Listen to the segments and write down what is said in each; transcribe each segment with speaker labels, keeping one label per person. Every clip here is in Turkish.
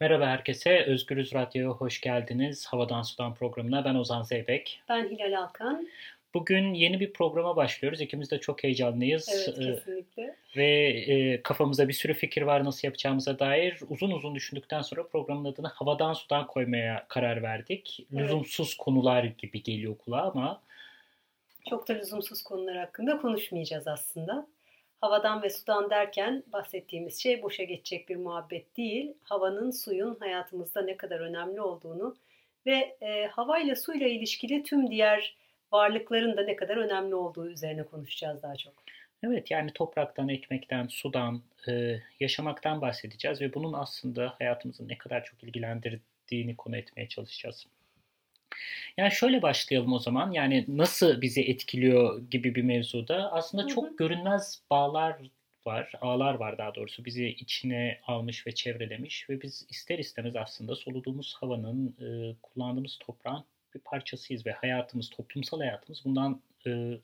Speaker 1: Merhaba herkese, Özgürüz Radyo'ya hoş geldiniz. Havadan Sudan programına ben Ozan Zeybek.
Speaker 2: Ben Hilal Alkan.
Speaker 1: Bugün yeni bir programa başlıyoruz. İkimiz de çok heyecanlıyız.
Speaker 2: Evet, ee, kesinlikle.
Speaker 1: Ve e, kafamızda bir sürü fikir var nasıl yapacağımıza dair. Uzun uzun düşündükten sonra programın adını Havadan Sudan koymaya karar verdik. Evet. Lüzumsuz konular gibi geliyor kulağa ama...
Speaker 2: Çok da lüzumsuz konular hakkında konuşmayacağız aslında. Havadan ve sudan derken bahsettiğimiz şey boşa geçecek bir muhabbet değil. Havanın, suyun hayatımızda ne kadar önemli olduğunu ve e, havayla suyla ilişkili tüm diğer varlıkların da ne kadar önemli olduğu üzerine konuşacağız daha çok.
Speaker 1: Evet yani topraktan, ekmekten, sudan, e, yaşamaktan bahsedeceğiz ve bunun aslında hayatımızı ne kadar çok ilgilendirdiğini konu etmeye çalışacağız. Yani şöyle başlayalım o zaman. Yani nasıl bizi etkiliyor gibi bir mevzuda. Aslında çok hı hı. görünmez bağlar var, ağlar var daha doğrusu bizi içine almış ve çevrelemiş ve biz ister istemez aslında soluduğumuz havanın, e, kullandığımız toprağın bir parçasıyız ve hayatımız, toplumsal hayatımız bundan e,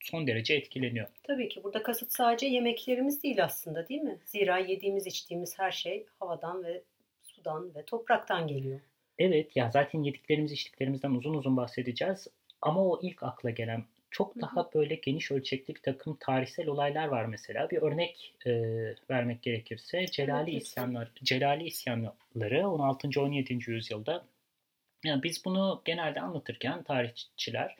Speaker 1: son derece etkileniyor.
Speaker 2: Tabii ki burada kasıt sadece yemeklerimiz değil aslında değil mi? Zira yediğimiz, içtiğimiz her şey havadan ve sudan ve topraktan geliyor.
Speaker 1: Evet ya zaten yediklerimiz içtiklerimizden uzun uzun bahsedeceğiz. Ama o ilk akla gelen çok daha böyle geniş ölçekli bir takım tarihsel olaylar var mesela. Bir örnek e, vermek gerekirse Celali isyanlar, Celali isyanları 16. 17. yüzyılda. Yani biz bunu genelde anlatırken tarihçiler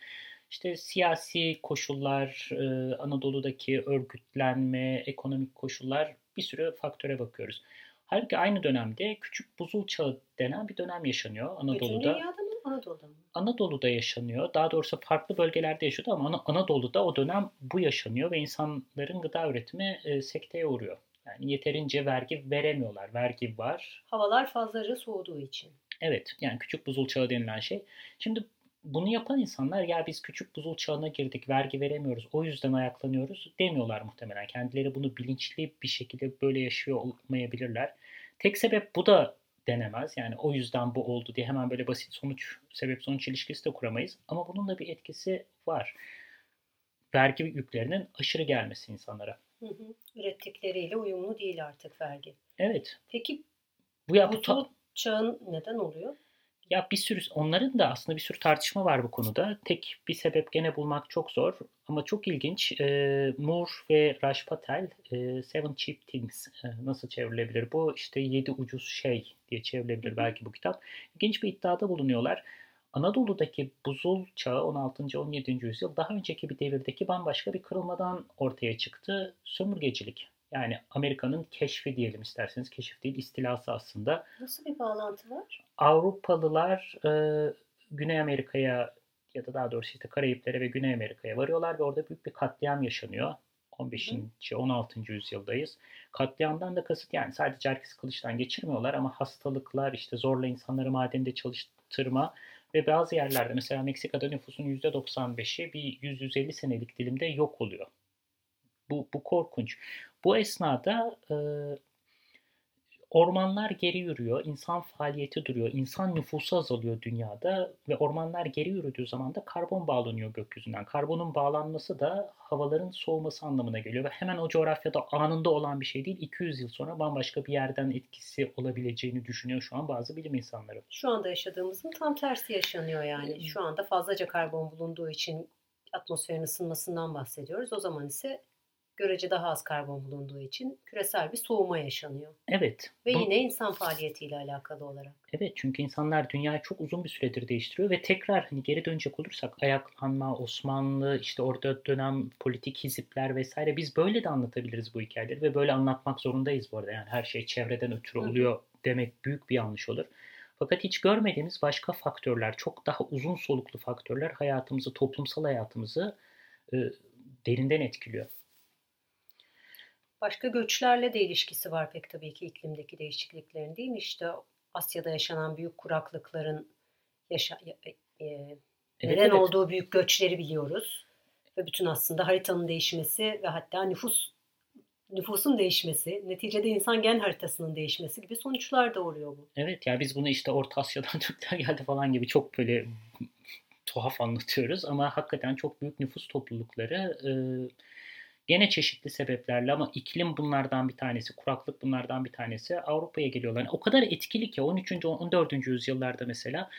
Speaker 1: işte siyasi koşullar, e, Anadolu'daki örgütlenme, ekonomik koşullar bir sürü faktöre bakıyoruz. Halbuki aynı dönemde küçük buzul çağı denen bir dönem yaşanıyor Anadolu'da. Bütün
Speaker 2: dünyada mı Anadolu'da mı?
Speaker 1: Anadolu'da yaşanıyor. Daha doğrusu farklı bölgelerde yaşıyordu ama Anadolu'da o dönem bu yaşanıyor ve insanların gıda üretimi e, sekteye uğruyor. Yani yeterince vergi veremiyorlar. Vergi var.
Speaker 2: Havalar fazlaca soğuduğu için.
Speaker 1: Evet yani küçük buzul çağı denilen şey. Şimdi bunu yapan insanlar ya biz küçük buzul çağına girdik vergi veremiyoruz o yüzden ayaklanıyoruz demiyorlar muhtemelen. Kendileri bunu bilinçli bir şekilde böyle yaşıyor olmayabilirler. Tek sebep bu da denemez. Yani o yüzden bu oldu diye hemen böyle basit sonuç sebep sonuç ilişkisi de kuramayız. Ama bunun da bir etkisi var. Vergi yüklerinin aşırı gelmesi insanlara.
Speaker 2: Hı hı. Ürettikleriyle uyumlu değil artık vergi.
Speaker 1: Evet.
Speaker 2: Peki bu, ya, bu ta- çağın neden oluyor?
Speaker 1: Ya bir sürü onların da aslında bir sürü tartışma var bu konuda. Tek bir sebep gene bulmak çok zor ama çok ilginç. E, Moore ve Raj Patel e, Seven Cheap Things e, nasıl çevrilebilir bu? İşte yedi ucuz şey diye çevrilebilir belki bu kitap. İlginç bir iddiada bulunuyorlar. Anadolu'daki buzul çağı 16. 17. yüzyıl daha önceki bir devirdeki bambaşka bir kırılmadan ortaya çıktı. Sömürgecilik. Yani Amerika'nın keşfi diyelim isterseniz. Keşif değil, istilası aslında.
Speaker 2: Nasıl bir bağlantı var?
Speaker 1: Avrupalılar e, Güney Amerika'ya ya da daha doğrusu işte Karayiplere ve Güney Amerika'ya varıyorlar ve orada büyük bir katliam yaşanıyor. 15. Hı. 16. yüzyıldayız. Katliamdan da kasıt yani sadece herkes kılıçtan geçirmiyorlar ama hastalıklar, işte zorla insanları madende çalıştırma ve bazı yerlerde mesela Meksika'da nüfusun %95'i bir 100-150 senelik dilimde yok oluyor. Bu, bu korkunç. Bu esnada e, ormanlar geri yürüyor, insan faaliyeti duruyor, insan nüfusu azalıyor dünyada ve ormanlar geri yürüdüğü zaman da karbon bağlanıyor gökyüzünden. Karbonun bağlanması da havaların soğuması anlamına geliyor ve hemen o coğrafyada anında olan bir şey değil. 200 yıl sonra bambaşka bir yerden etkisi olabileceğini düşünüyor şu an bazı bilim insanları.
Speaker 2: Şu anda yaşadığımızın tam tersi yaşanıyor yani. Şu anda fazlaca karbon bulunduğu için atmosferin ısınmasından bahsediyoruz. O zaman ise görece daha az karbon bulunduğu için küresel bir soğuma yaşanıyor.
Speaker 1: Evet.
Speaker 2: Ve bu... yine insan faaliyetiyle alakalı olarak.
Speaker 1: Evet çünkü insanlar dünyayı çok uzun bir süredir değiştiriyor ve tekrar hani geri dönecek olursak ayaklanma, Osmanlı, işte orada dönem politik hizipler vesaire biz böyle de anlatabiliriz bu hikayeleri ve böyle anlatmak zorundayız bu arada. Yani her şey çevreden ötürü oluyor Hı. demek büyük bir yanlış olur. Fakat hiç görmediğimiz başka faktörler, çok daha uzun soluklu faktörler hayatımızı, toplumsal hayatımızı e, derinden etkiliyor.
Speaker 2: Başka göçlerle de ilişkisi var pek tabii ki iklimdeki değişikliklerin değil mi? İşte Asya'da yaşanan büyük kuraklıkların yaşa, e, e, neden evet, evet. olduğu büyük göçleri biliyoruz. Ve bütün aslında haritanın değişmesi ve hatta nüfus nüfusun değişmesi, neticede insan gen haritasının değişmesi gibi sonuçlar da oluyor bu.
Speaker 1: Evet ya biz bunu işte Orta Asya'dan Türkler geldi falan gibi çok böyle tuhaf anlatıyoruz ama hakikaten çok büyük nüfus toplulukları e, Gene çeşitli sebeplerle ama iklim bunlardan bir tanesi, kuraklık bunlardan bir tanesi. Avrupa'ya geliyorlar. Yani o kadar etkili ki 13. 14. yüzyıllarda mesela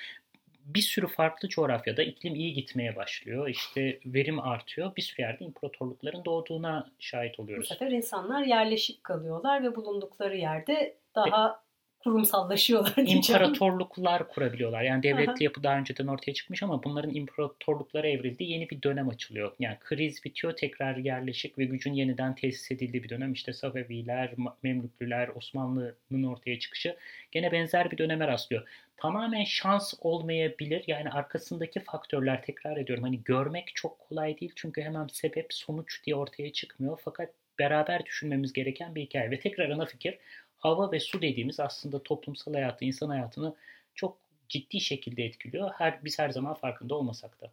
Speaker 1: bir sürü farklı coğrafyada iklim iyi gitmeye başlıyor. İşte verim artıyor. Bir sürü yerde imparatorlukların doğduğuna şahit
Speaker 2: Bu
Speaker 1: oluyoruz.
Speaker 2: sefer insanlar yerleşik kalıyorlar ve bulundukları yerde daha kurumsallaşıyorlar.
Speaker 1: İmparatorluklar kurabiliyorlar. Yani devletli yapı daha önceden ortaya çıkmış ama bunların imparatorluklara evrildiği yeni bir dönem açılıyor. Yani kriz bitiyor, tekrar yerleşik ve gücün yeniden tesis edildiği bir dönem. İşte Safeviler, Memlüklüler, Osmanlı'nın ortaya çıkışı gene benzer bir döneme rastlıyor. Tamamen şans olmayabilir. Yani arkasındaki faktörler tekrar ediyorum. Hani görmek çok kolay değil çünkü hemen sebep sonuç diye ortaya çıkmıyor. Fakat beraber düşünmemiz gereken bir hikaye. Ve tekrar ana fikir hava ve su dediğimiz aslında toplumsal hayatı, insan hayatını çok ciddi şekilde etkiliyor. Her biz her zaman farkında olmasak da.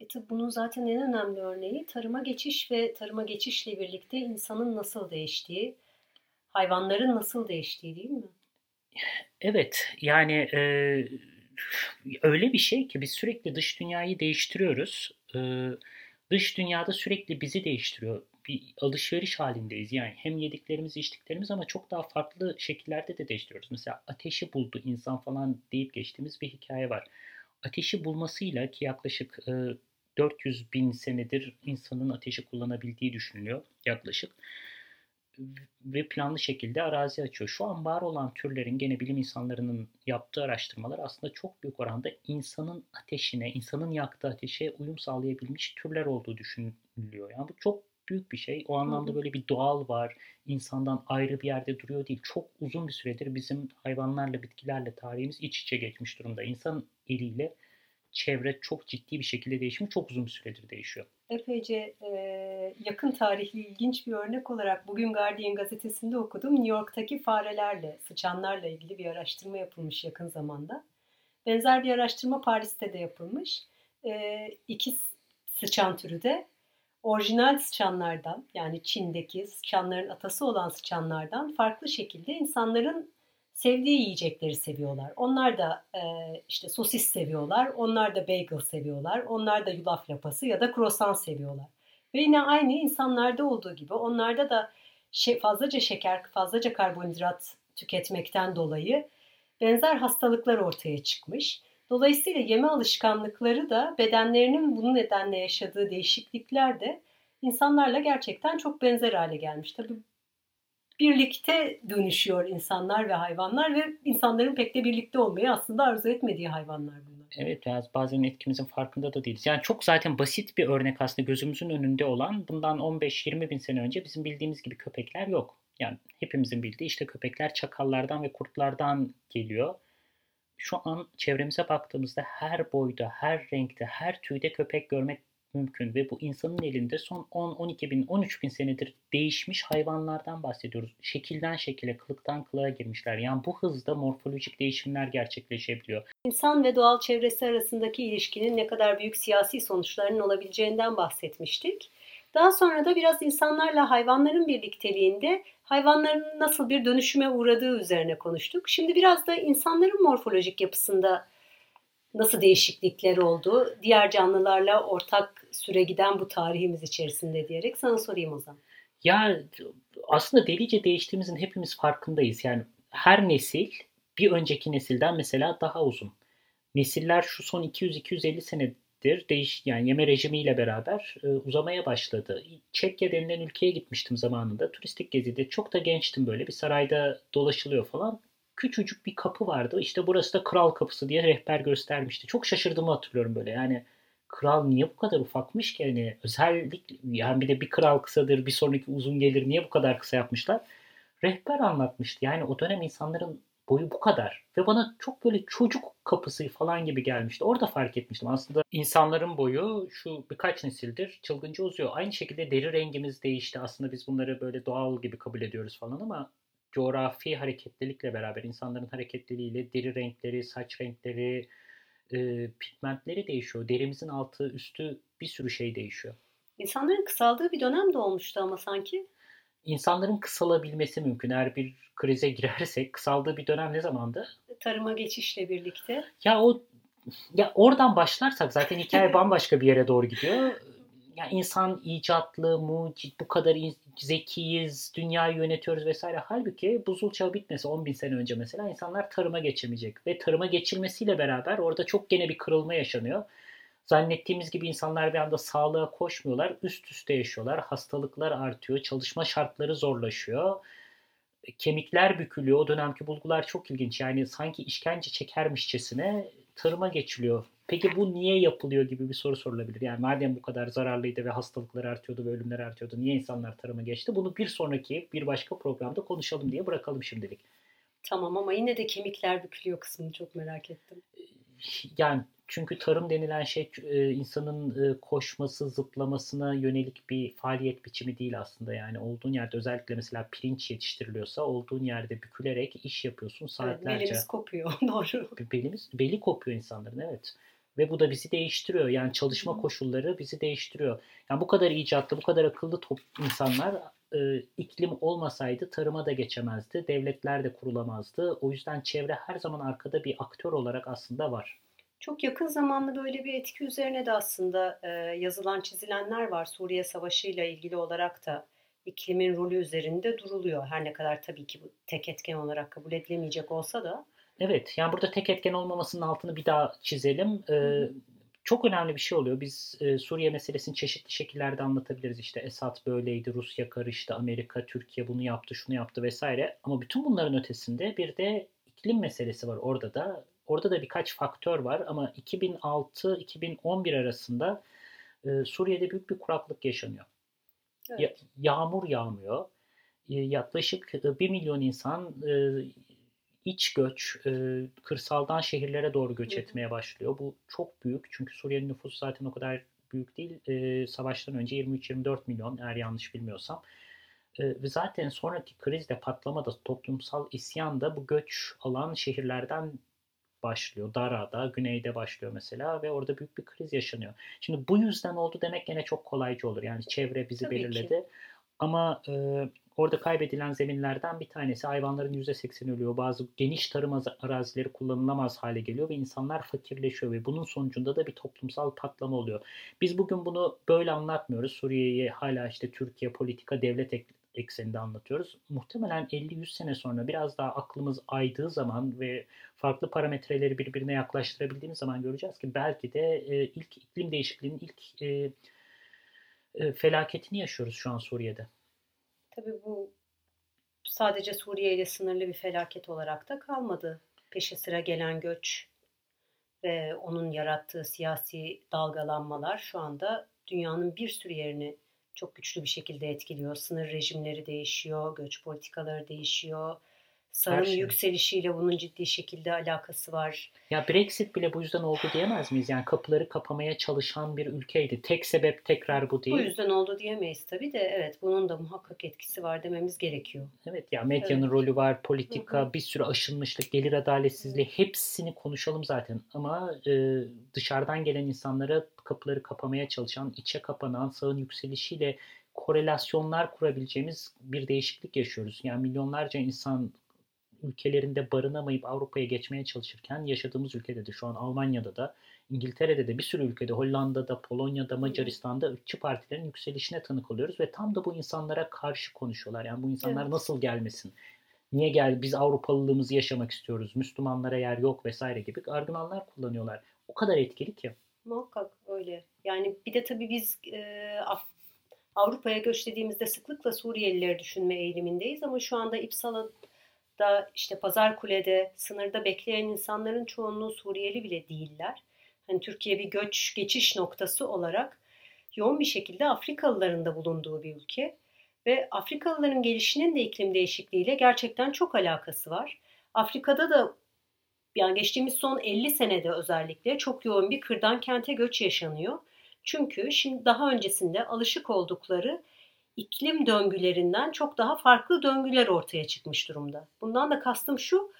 Speaker 2: E tabi bunun zaten en önemli örneği tarıma geçiş ve tarıma geçişle birlikte insanın nasıl değiştiği, hayvanların nasıl değiştiği değil mi?
Speaker 1: Evet, yani e, öyle bir şey ki biz sürekli dış dünyayı değiştiriyoruz. E, dış dünyada sürekli bizi değiştiriyor. Bir alışveriş halindeyiz. Yani hem yediklerimiz, içtiklerimiz ama çok daha farklı şekillerde de değiştiriyoruz. Mesela ateşi buldu insan falan deyip geçtiğimiz bir hikaye var. Ateşi bulmasıyla ki yaklaşık e, 400 bin senedir insanın ateşi kullanabildiği düşünülüyor yaklaşık ve planlı şekilde arazi açıyor. Şu an var olan türlerin gene bilim insanlarının yaptığı araştırmalar aslında çok büyük oranda insanın ateşine, insanın yaktığı ateşe uyum sağlayabilmiş türler olduğu düşünülüyor. Yani bu çok büyük bir şey. O anlamda böyle bir doğal var. insandan ayrı bir yerde duruyor değil. Çok uzun bir süredir bizim hayvanlarla, bitkilerle tarihimiz iç içe geçmiş durumda. İnsan eliyle çevre çok ciddi bir şekilde değişmiş. Çok uzun bir süredir değişiyor.
Speaker 2: Epeyce e, yakın tarihli ilginç bir örnek olarak bugün Guardian gazetesinde okudum. New York'taki farelerle, sıçanlarla ilgili bir araştırma yapılmış yakın zamanda. Benzer bir araştırma Paris'te de yapılmış. E, iki sıçan türü de orijinal sıçanlardan yani Çin'deki sıçanların atası olan sıçanlardan farklı şekilde insanların sevdiği yiyecekleri seviyorlar. Onlar da e, işte sosis seviyorlar, onlar da bagel seviyorlar, onlar da yulaf lapası ya da croissant seviyorlar. Ve yine aynı insanlarda olduğu gibi onlarda da şey, fazlaca şeker, fazlaca karbonhidrat tüketmekten dolayı benzer hastalıklar ortaya çıkmış. Dolayısıyla yeme alışkanlıkları da bedenlerinin bunun nedenle yaşadığı değişiklikler de insanlarla gerçekten çok benzer hale gelmiş. Tabii birlikte dönüşüyor insanlar ve hayvanlar ve insanların pek de birlikte olmayı aslında arzu etmediği hayvanlar bunlar.
Speaker 1: Evet yani bazen etkimizin farkında da değiliz. Yani çok zaten basit bir örnek aslında gözümüzün önünde olan bundan 15-20 bin sene önce bizim bildiğimiz gibi köpekler yok. Yani hepimizin bildiği işte köpekler çakallardan ve kurtlardan geliyor. Şu an çevremize baktığımızda her boyda, her renkte, her tüyde köpek görmek mümkün ve bu insanın elinde son 10-12 bin, 13 bin senedir değişmiş hayvanlardan bahsediyoruz. Şekilden şekile, kılıktan kılığa girmişler. Yani bu hızda morfolojik değişimler gerçekleşebiliyor.
Speaker 2: İnsan ve doğal çevresi arasındaki ilişkinin ne kadar büyük siyasi sonuçlarının olabileceğinden bahsetmiştik. Daha sonra da biraz insanlarla hayvanların birlikteliğinde hayvanların nasıl bir dönüşüme uğradığı üzerine konuştuk. Şimdi biraz da insanların morfolojik yapısında nasıl değişiklikler oldu, diğer canlılarla ortak süre giden bu tarihimiz içerisinde diyerek sana sorayım o zaman.
Speaker 1: Ya aslında delice değiştiğimizin hepimiz farkındayız. Yani her nesil bir önceki nesilden mesela daha uzun. Nesiller şu son 200-250 senedir değiş yani yeme rejimiyle beraber e, uzamaya başladı. Çekya denilen ülkeye gitmiştim zamanında. Turistik gezide çok da gençtim böyle bir sarayda dolaşılıyor falan. Küçücük bir kapı vardı. İşte burası da kral kapısı diye rehber göstermişti. Çok şaşırdığımı hatırlıyorum böyle. Yani kral niye bu kadar ufakmış ki? Yani özellikle yani bir de bir kral kısadır bir sonraki uzun gelir niye bu kadar kısa yapmışlar? Rehber anlatmıştı. Yani o dönem insanların boyu bu kadar. Ve bana çok böyle çocuk kapısı falan gibi gelmişti. Orada fark etmiştim. Aslında insanların boyu şu birkaç nesildir çılgınca uzuyor. Aynı şekilde deri rengimiz değişti. Aslında biz bunları böyle doğal gibi kabul ediyoruz falan ama coğrafi hareketlilikle beraber insanların hareketliliğiyle deri renkleri, saç renkleri, e, pigmentleri değişiyor. Derimizin altı, üstü bir sürü şey değişiyor.
Speaker 2: İnsanların kısaldığı bir dönem de olmuştu ama sanki.
Speaker 1: İnsanların kısalabilmesi mümkün. Eğer bir krize girersek kısaldığı bir dönem ne zamandı?
Speaker 2: Tarıma geçişle birlikte.
Speaker 1: Ya o ya oradan başlarsak zaten hikaye bambaşka bir yere doğru gidiyor. yani insan icatlı, mucit, bu kadar zekiyiz, dünyayı yönetiyoruz vesaire. Halbuki buzul çağı bitmese 10 bin sene önce mesela insanlar tarıma geçemeyecek. Ve tarıma geçilmesiyle beraber orada çok gene bir kırılma yaşanıyor. Zannettiğimiz gibi insanlar bir anda sağlığa koşmuyorlar. Üst üste yaşıyorlar. Hastalıklar artıyor. Çalışma şartları zorlaşıyor. Kemikler bükülüyor. O dönemki bulgular çok ilginç. Yani sanki işkence çekermişçesine tarıma geçiliyor. Peki bu niye yapılıyor gibi bir soru sorulabilir. Yani madem bu kadar zararlıydı ve hastalıklar artıyordu ve ölümler artıyordu niye insanlar tarıma geçti? Bunu bir sonraki bir başka programda konuşalım diye bırakalım şimdilik.
Speaker 2: Tamam ama yine de kemikler bükülüyor kısmını çok merak ettim.
Speaker 1: Yani çünkü tarım denilen şey e, insanın e, koşması, zıplamasına yönelik bir faaliyet biçimi değil aslında. Yani olduğun yerde özellikle mesela pirinç yetiştiriliyorsa olduğun yerde bükülerek iş yapıyorsun saatlerce. Evet,
Speaker 2: belimiz kopuyor doğru.
Speaker 1: Belimiz, beli kopuyor insanların evet. Ve bu da bizi değiştiriyor. Yani çalışma Hı. koşulları bizi değiştiriyor. Yani bu kadar icatlı, bu kadar akıllı top insanlar e, iklim olmasaydı tarıma da geçemezdi. Devletler de kurulamazdı. O yüzden çevre her zaman arkada bir aktör olarak aslında var.
Speaker 2: Çok yakın zamanda böyle bir etki üzerine de aslında e, yazılan çizilenler var. Suriye Savaşı ile ilgili olarak da iklimin rolü üzerinde duruluyor. Her ne kadar tabii ki bu tek etken olarak kabul edilemeyecek olsa da.
Speaker 1: Evet yani burada tek etken olmamasının altını bir daha çizelim. Ee, çok önemli bir şey oluyor. Biz e, Suriye meselesini çeşitli şekillerde anlatabiliriz. İşte Esad böyleydi, Rusya karıştı, Amerika, Türkiye bunu yaptı, şunu yaptı vesaire. Ama bütün bunların ötesinde bir de iklim meselesi var orada da. Orada da birkaç faktör var ama 2006-2011 arasında e, Suriye'de büyük bir kuraklık yaşanıyor. Evet. Ya, yağmur yağmıyor. E, yaklaşık 1 milyon insan e, iç göç, e, kırsaldan şehirlere doğru göç Hı. etmeye başlıyor. Bu çok büyük çünkü Suriye'nin nüfusu zaten o kadar büyük değil. E, savaştan önce 23-24 milyon eğer yanlış bilmiyorsam. E, ve zaten sonraki krizde patlamada toplumsal isyan da bu göç alan şehirlerden başlıyor. Dara'da, güneyde başlıyor mesela ve orada büyük bir kriz yaşanıyor. Şimdi bu yüzden oldu demek gene çok kolaycı olur. Yani çevre bizi Tabii belirledi. Ki. Ama e, orada kaybedilen zeminlerden bir tanesi hayvanların %80 ölüyor. Bazı geniş tarım arazileri kullanılamaz hale geliyor ve insanlar fakirleşiyor ve bunun sonucunda da bir toplumsal patlama oluyor. Biz bugün bunu böyle anlatmıyoruz. Suriye'yi hala işte Türkiye politika devlet ekseninde anlatıyoruz. Muhtemelen 50-100 sene sonra biraz daha aklımız aydığı zaman ve farklı parametreleri birbirine yaklaştırabildiğimiz zaman göreceğiz ki belki de e, ilk iklim değişikliğinin ilk e, e, felaketini yaşıyoruz şu an Suriye'de.
Speaker 2: Tabii bu sadece Suriye ile sınırlı bir felaket olarak da kalmadı. Peşi sıra gelen göç ve onun yarattığı siyasi dalgalanmalar şu anda dünyanın bir sürü yerini çok güçlü bir şekilde etkiliyor. Sınır rejimleri değişiyor, göç politikaları değişiyor, Sağın şey. yükselişiyle bunun ciddi şekilde alakası var.
Speaker 1: Ya Brexit bile bu yüzden oldu diyemez miyiz? Yani kapıları kapamaya çalışan bir ülkeydi. Tek sebep tekrar bu değil.
Speaker 2: Bu yüzden oldu diyemeyiz tabii de evet bunun da muhakkak etkisi var dememiz gerekiyor.
Speaker 1: Evet ya medyanın evet. rolü var, politika, Hı-hı. bir sürü aşınmışlık, gelir adaletsizliği hepsini konuşalım zaten. Ama e, dışarıdan gelen insanlara kapıları kapamaya çalışan, içe kapanan sağın yükselişiyle korelasyonlar kurabileceğimiz bir değişiklik yaşıyoruz. Yani milyonlarca insan ülkelerinde barınamayıp Avrupa'ya geçmeye çalışırken yaşadığımız ülkede de şu an Almanya'da da İngiltere'de de bir sürü ülkede Hollanda'da, Polonya'da, Macaristan'da ırkçı partilerin yükselişine tanık oluyoruz ve tam da bu insanlara karşı konuşuyorlar. Yani bu insanlar evet. nasıl gelmesin? Niye gel biz Avrupalılığımızı yaşamak istiyoruz? Müslümanlara yer yok vesaire gibi argümanlar kullanıyorlar. O kadar etkili ki.
Speaker 2: Muhakkak öyle. Yani bir de tabii biz e, Avrupa'ya göç dediğimizde sıklıkla Suriyelileri düşünme eğilimindeyiz ama şu anda İpsal'a da işte Pazar Kule'de sınırda bekleyen insanların çoğunluğu Suriyeli bile değiller. Hani Türkiye bir göç geçiş noktası olarak yoğun bir şekilde Afrikalıların da bulunduğu bir ülke ve Afrikalıların gelişinin de iklim değişikliğiyle gerçekten çok alakası var. Afrika'da da yani geçtiğimiz son 50 senede özellikle çok yoğun bir kırdan kente göç yaşanıyor. Çünkü şimdi daha öncesinde alışık oldukları iklim döngülerinden çok daha farklı döngüler ortaya çıkmış durumda. Bundan da kastım şu,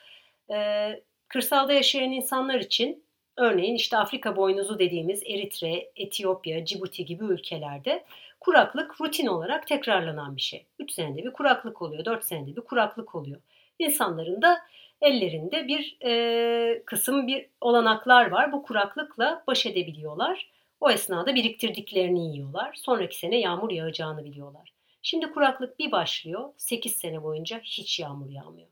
Speaker 2: e, kırsalda yaşayan insanlar için örneğin işte Afrika boynuzu dediğimiz Eritre, Etiyopya, Cibuti gibi ülkelerde kuraklık rutin olarak tekrarlanan bir şey. 3 senede bir kuraklık oluyor, 4 senede bir kuraklık oluyor. İnsanların da ellerinde bir e, kısım bir olanaklar var. Bu kuraklıkla baş edebiliyorlar. O esnada biriktirdiklerini yiyorlar. Sonraki sene yağmur yağacağını biliyorlar. Şimdi kuraklık bir başlıyor. 8 sene boyunca hiç yağmur yağmıyor.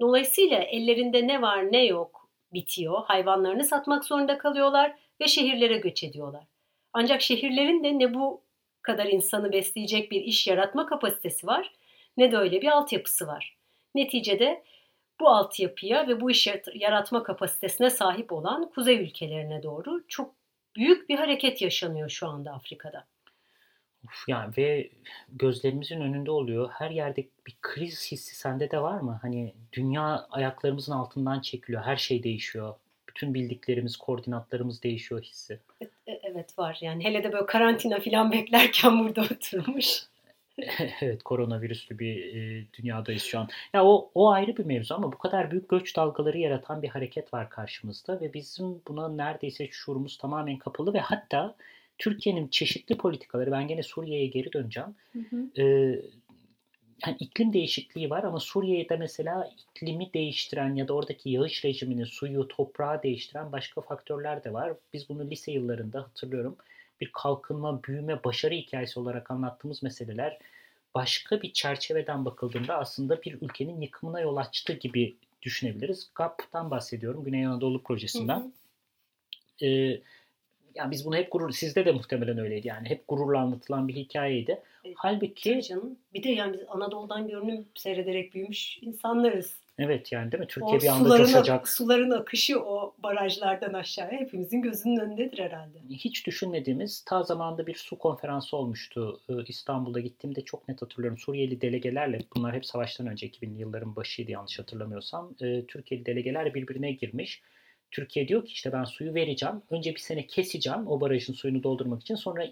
Speaker 2: Dolayısıyla ellerinde ne var ne yok bitiyor. Hayvanlarını satmak zorunda kalıyorlar ve şehirlere göç ediyorlar. Ancak şehirlerin de ne bu kadar insanı besleyecek bir iş yaratma kapasitesi var ne de öyle bir altyapısı var. Neticede bu altyapıya ve bu iş yaratma kapasitesine sahip olan kuzey ülkelerine doğru çok büyük bir hareket yaşanıyor şu anda Afrika'da.
Speaker 1: Uf, yani ve gözlerimizin önünde oluyor. Her yerde bir kriz hissi sende de var mı? Hani dünya ayaklarımızın altından çekiliyor. Her şey değişiyor. Bütün bildiklerimiz, koordinatlarımız değişiyor hissi.
Speaker 2: E, evet var. Yani hele de böyle karantina falan beklerken burada oturmuş.
Speaker 1: evet koronavirüslü bir e, dünyadayız şu an. Ya o o ayrı bir mevzu ama bu kadar büyük göç dalgaları yaratan bir hareket var karşımızda ve bizim buna neredeyse şuurumuz tamamen kapalı ve hatta Türkiye'nin çeşitli politikaları ben gene Suriye'ye geri döneceğim. Hı hı. E, yani iklim değişikliği var ama Suriye'de mesela iklimi değiştiren ya da oradaki yağış rejimini, suyu, toprağı değiştiren başka faktörler de var. Biz bunu lise yıllarında hatırlıyorum bir kalkınma, büyüme, başarı hikayesi olarak anlattığımız meseleler başka bir çerçeveden bakıldığında aslında bir ülkenin yıkımına yol açtı gibi düşünebiliriz. GAP'tan bahsediyorum. Güney Anadolu projesinden. Hı hı. Ee, yani biz bunu hep gurur, sizde de muhtemelen öyleydi yani. Hep gururla anlatılan bir hikayeydi.
Speaker 2: E, Halbuki canım. Bir de yani biz Anadolu'dan görünüm seyrederek büyümüş insanlarız.
Speaker 1: Evet yani değil mi? Türkiye o bir anda suların, coşacak.
Speaker 2: Suların akışı o barajlardan aşağıya hepimizin gözünün önündedir herhalde.
Speaker 1: Hiç düşünmediğimiz ta zamanda bir su konferansı olmuştu. Ee, İstanbul'da gittiğimde çok net hatırlıyorum. Suriyeli delegelerle bunlar hep savaştan önce 2000'li yılların başıydı yanlış hatırlamıyorsam. Türkiye'li delegeler birbirine girmiş. Türkiye diyor ki işte ben suyu vereceğim. Önce bir sene keseceğim o barajın suyunu doldurmak için. Sonra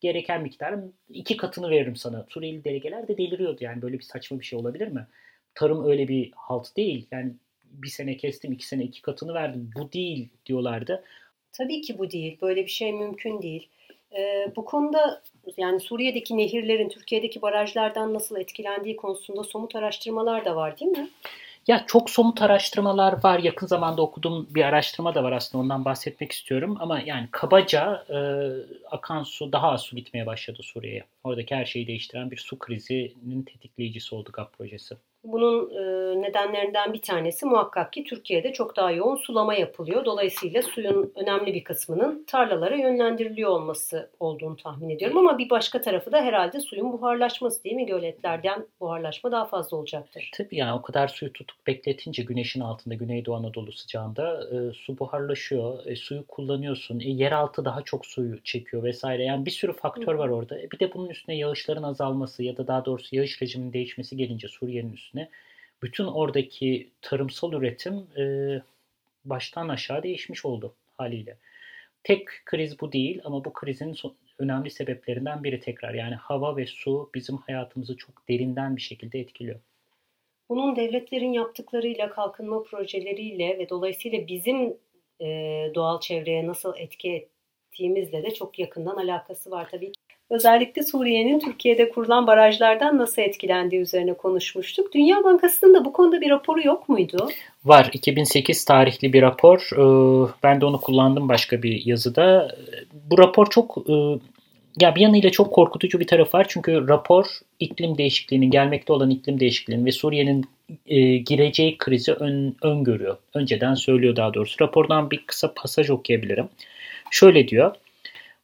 Speaker 1: gereken miktarın iki katını veririm sana. Suriyeli delegeler de deliriyordu yani böyle bir saçma bir şey olabilir mi? Tarım öyle bir halt değil. Yani bir sene kestim, iki sene iki katını verdim. Bu değil diyorlardı.
Speaker 2: Tabii ki bu değil. Böyle bir şey mümkün değil. Ee, bu konuda yani Suriye'deki nehirlerin Türkiye'deki barajlardan nasıl etkilendiği konusunda somut araştırmalar da var değil mi?
Speaker 1: Ya çok somut araştırmalar var. Yakın zamanda okuduğum bir araştırma da var aslında ondan bahsetmek istiyorum. Ama yani kabaca e, akan su daha az su gitmeye başladı Suriye'ye. Oradaki her şeyi değiştiren bir su krizinin tetikleyicisi oldu GAP projesi.
Speaker 2: Bunun e, nedenlerinden bir tanesi muhakkak ki Türkiye'de çok daha yoğun sulama yapılıyor. Dolayısıyla suyun önemli bir kısmının tarlalara yönlendiriliyor olması olduğunu tahmin ediyorum. Ama bir başka tarafı da herhalde suyun buharlaşması değil mi? Göletlerden buharlaşma daha fazla olacaktır.
Speaker 1: Tabii yani o kadar suyu tutup bekletince güneşin altında Güneydoğu Anadolu sıcağında e, su buharlaşıyor. E, suyu kullanıyorsun. E, yeraltı daha çok suyu çekiyor vesaire. Yani bir sürü faktör var orada. E, bir de bunun üstüne yağışların azalması ya da daha doğrusu yağış rejiminin değişmesi gelince Suriye'nin üstüne üstüne bütün oradaki tarımsal üretim e, baştan aşağı değişmiş oldu haliyle. Tek kriz bu değil ama bu krizin son, önemli sebeplerinden biri tekrar. Yani hava ve su bizim hayatımızı çok derinden bir şekilde etkiliyor.
Speaker 2: Bunun devletlerin yaptıklarıyla, kalkınma projeleriyle ve dolayısıyla bizim e, doğal çevreye nasıl etki ettiğimizle de çok yakından alakası var tabii. Özellikle Suriye'nin Türkiye'de kurulan barajlardan nasıl etkilendiği üzerine konuşmuştuk. Dünya Bankası'nın da bu konuda bir raporu yok muydu?
Speaker 1: Var. 2008 tarihli bir rapor. Ee, ben de onu kullandım başka bir yazıda. Bu rapor çok e, ya bir yanıyla çok korkutucu bir tarafı var. Çünkü rapor iklim değişikliğinin, gelmekte olan iklim değişikliğinin ve Suriye'nin e, gireceği krizi ön, öngörüyor. Önceden söylüyor daha doğrusu. Rapordan bir kısa pasaj okuyabilirim. Şöyle diyor.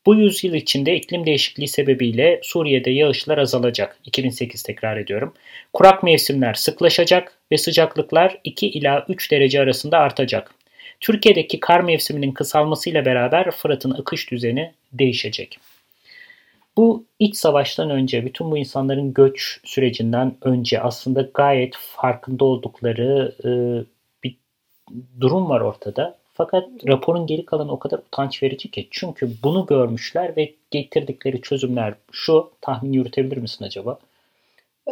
Speaker 1: Bu yüzyıl içinde iklim değişikliği sebebiyle Suriye'de yağışlar azalacak. 2008 tekrar ediyorum. Kurak mevsimler sıklaşacak ve sıcaklıklar 2 ila 3 derece arasında artacak. Türkiye'deki kar mevsiminin kısalmasıyla beraber Fırat'ın akış düzeni değişecek. Bu iç savaştan önce, bütün bu insanların göç sürecinden önce aslında gayet farkında oldukları e, bir durum var ortada. Fakat raporun geri kalanı o kadar utanç verici ki. Çünkü bunu görmüşler ve getirdikleri çözümler şu. Tahmin yürütebilir misin acaba?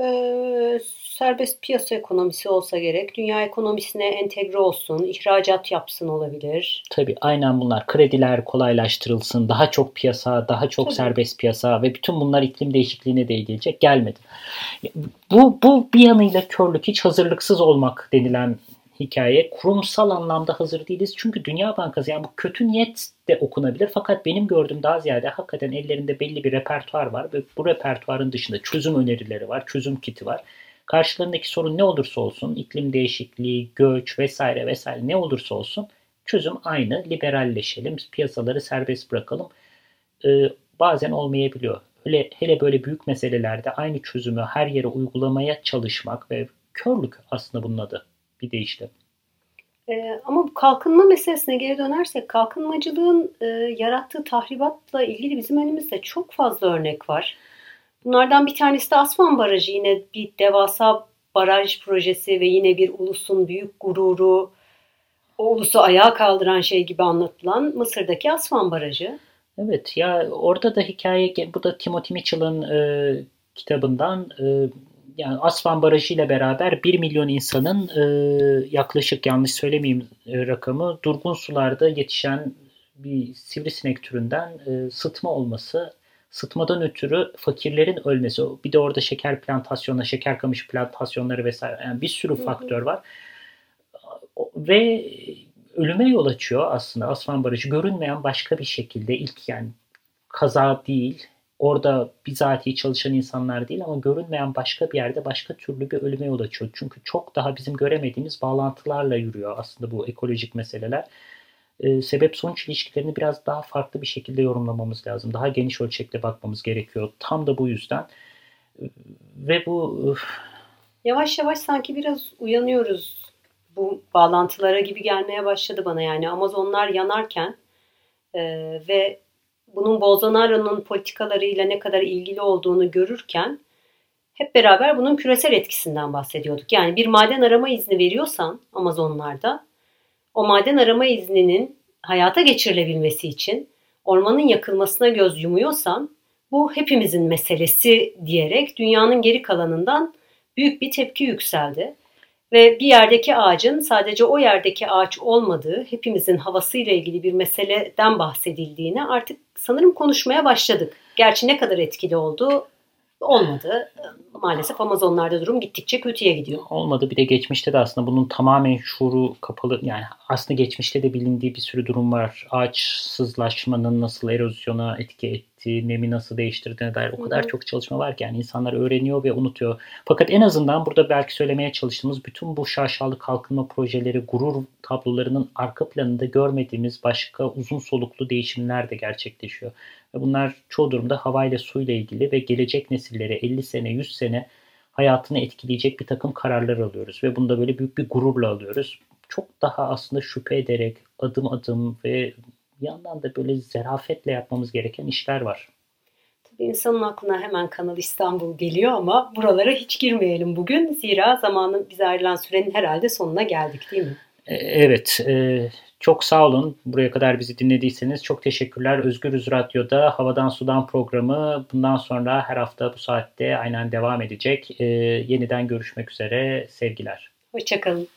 Speaker 2: Ee, serbest piyasa ekonomisi olsa gerek. Dünya ekonomisine entegre olsun. ihracat yapsın olabilir.
Speaker 1: Tabii aynen bunlar. Krediler kolaylaştırılsın. Daha çok piyasa, daha çok Tabii. serbest piyasa ve bütün bunlar iklim değişikliğine de gelecek. Gelmedi. Bu, bu bir yanıyla körlük, hiç hazırlıksız olmak denilen hikaye. Kurumsal anlamda hazır değiliz. Çünkü Dünya Bankası yani bu kötü niyet de okunabilir. Fakat benim gördüğüm daha ziyade hakikaten ellerinde belli bir repertuar var ve bu repertuarın dışında çözüm önerileri var, çözüm kiti var. Karşılarındaki sorun ne olursa olsun, iklim değişikliği, göç vesaire vesaire ne olursa olsun çözüm aynı. Liberalleşelim, piyasaları serbest bırakalım. Ee, bazen olmayabiliyor. Hele, hele böyle büyük meselelerde aynı çözümü her yere uygulamaya çalışmak ve körlük aslında bunun adı bir deyişle.
Speaker 2: Ee, ama bu kalkınma meselesine geri dönersek kalkınmacılığın e, yarattığı tahribatla ilgili bizim önümüzde çok fazla örnek var. Bunlardan bir tanesi de Aswan Barajı yine bir devasa baraj projesi ve yine bir ulusun büyük gururu, o ulusu ayağa kaldıran şey gibi anlatılan Mısır'daki Aswan Barajı.
Speaker 1: Evet ya orada da hikaye bu da Timothy Mitchell'ın e, kitabından e, yani Aswan Barajı ile beraber 1 milyon insanın e, yaklaşık yanlış söylemeyeyim e, rakamı durgun sularda yetişen bir sivrisinek türünden e, sıtma olması sıtmadan ötürü fakirlerin ölmesi. Bir de orada şeker plantasyonu şeker kamışı plantasyonları vesaire yani bir sürü faktör var. Ve ölüme yol açıyor aslında Aslan Barajı. Görünmeyen başka bir şekilde ilk yani kaza değil, orada bizatihi çalışan insanlar değil ama görünmeyen başka bir yerde başka türlü bir ölüme yol açıyor. Çünkü çok daha bizim göremediğimiz bağlantılarla yürüyor aslında bu ekolojik meseleler. Ee, sebep sonuç ilişkilerini biraz daha farklı bir şekilde yorumlamamız lazım. Daha geniş ölçekte bakmamız gerekiyor. Tam da bu yüzden. Ee, ve bu...
Speaker 2: Yavaş yavaş sanki biraz uyanıyoruz bu bağlantılara gibi gelmeye başladı bana yani Amazonlar yanarken e, ve bunun Bolsonaro'nun politikalarıyla ne kadar ilgili olduğunu görürken hep beraber bunun küresel etkisinden bahsediyorduk. Yani bir maden arama izni veriyorsan Amazonlarda o maden arama izninin hayata geçirilebilmesi için ormanın yakılmasına göz yumuyorsan bu hepimizin meselesi diyerek dünyanın geri kalanından büyük bir tepki yükseldi ve bir yerdeki ağacın sadece o yerdeki ağaç olmadığı, hepimizin havasıyla ilgili bir meseleden bahsedildiğini artık sanırım konuşmaya başladık. Gerçi ne kadar etkili oldu olmadı. Maalesef Amazonlarda durum gittikçe kötüye gidiyor.
Speaker 1: Olmadı. Bir de geçmişte de aslında bunun tamamen şuuru kapalı yani aslında geçmişte de bilindiği bir sürü durum var. Ağaçsızlaşmanın nasıl erozyona etki ettiği, nemi nasıl değiştirdiğine dair o kadar çok çalışma var ki yani insanlar öğreniyor ve unutuyor. Fakat en azından burada belki söylemeye çalıştığımız bütün bu şaşalı kalkınma projeleri, gurur tablolarının arka planında görmediğimiz başka uzun soluklu değişimler de gerçekleşiyor. Ve bunlar çoğu durumda havayla suyla ilgili ve gelecek nesillere 50 sene 100 sene hayatını etkileyecek bir takım kararlar alıyoruz. Ve bunu da böyle büyük bir gururla alıyoruz. Çok daha aslında şüphe ederek adım adım ve bir yandan da böyle zerafetle yapmamız gereken işler var.
Speaker 2: Tabii insanın aklına hemen Kanal İstanbul geliyor ama buralara hiç girmeyelim bugün. Zira zamanın bize ayrılan sürenin herhalde sonuna geldik değil mi?
Speaker 1: E, evet. E, çok sağ olun. Buraya kadar bizi dinlediyseniz çok teşekkürler. Özgürüz Radyo'da Havadan Sudan programı bundan sonra her hafta bu saatte aynen devam edecek. E, yeniden görüşmek üzere. Sevgiler.
Speaker 2: Hoşçakalın.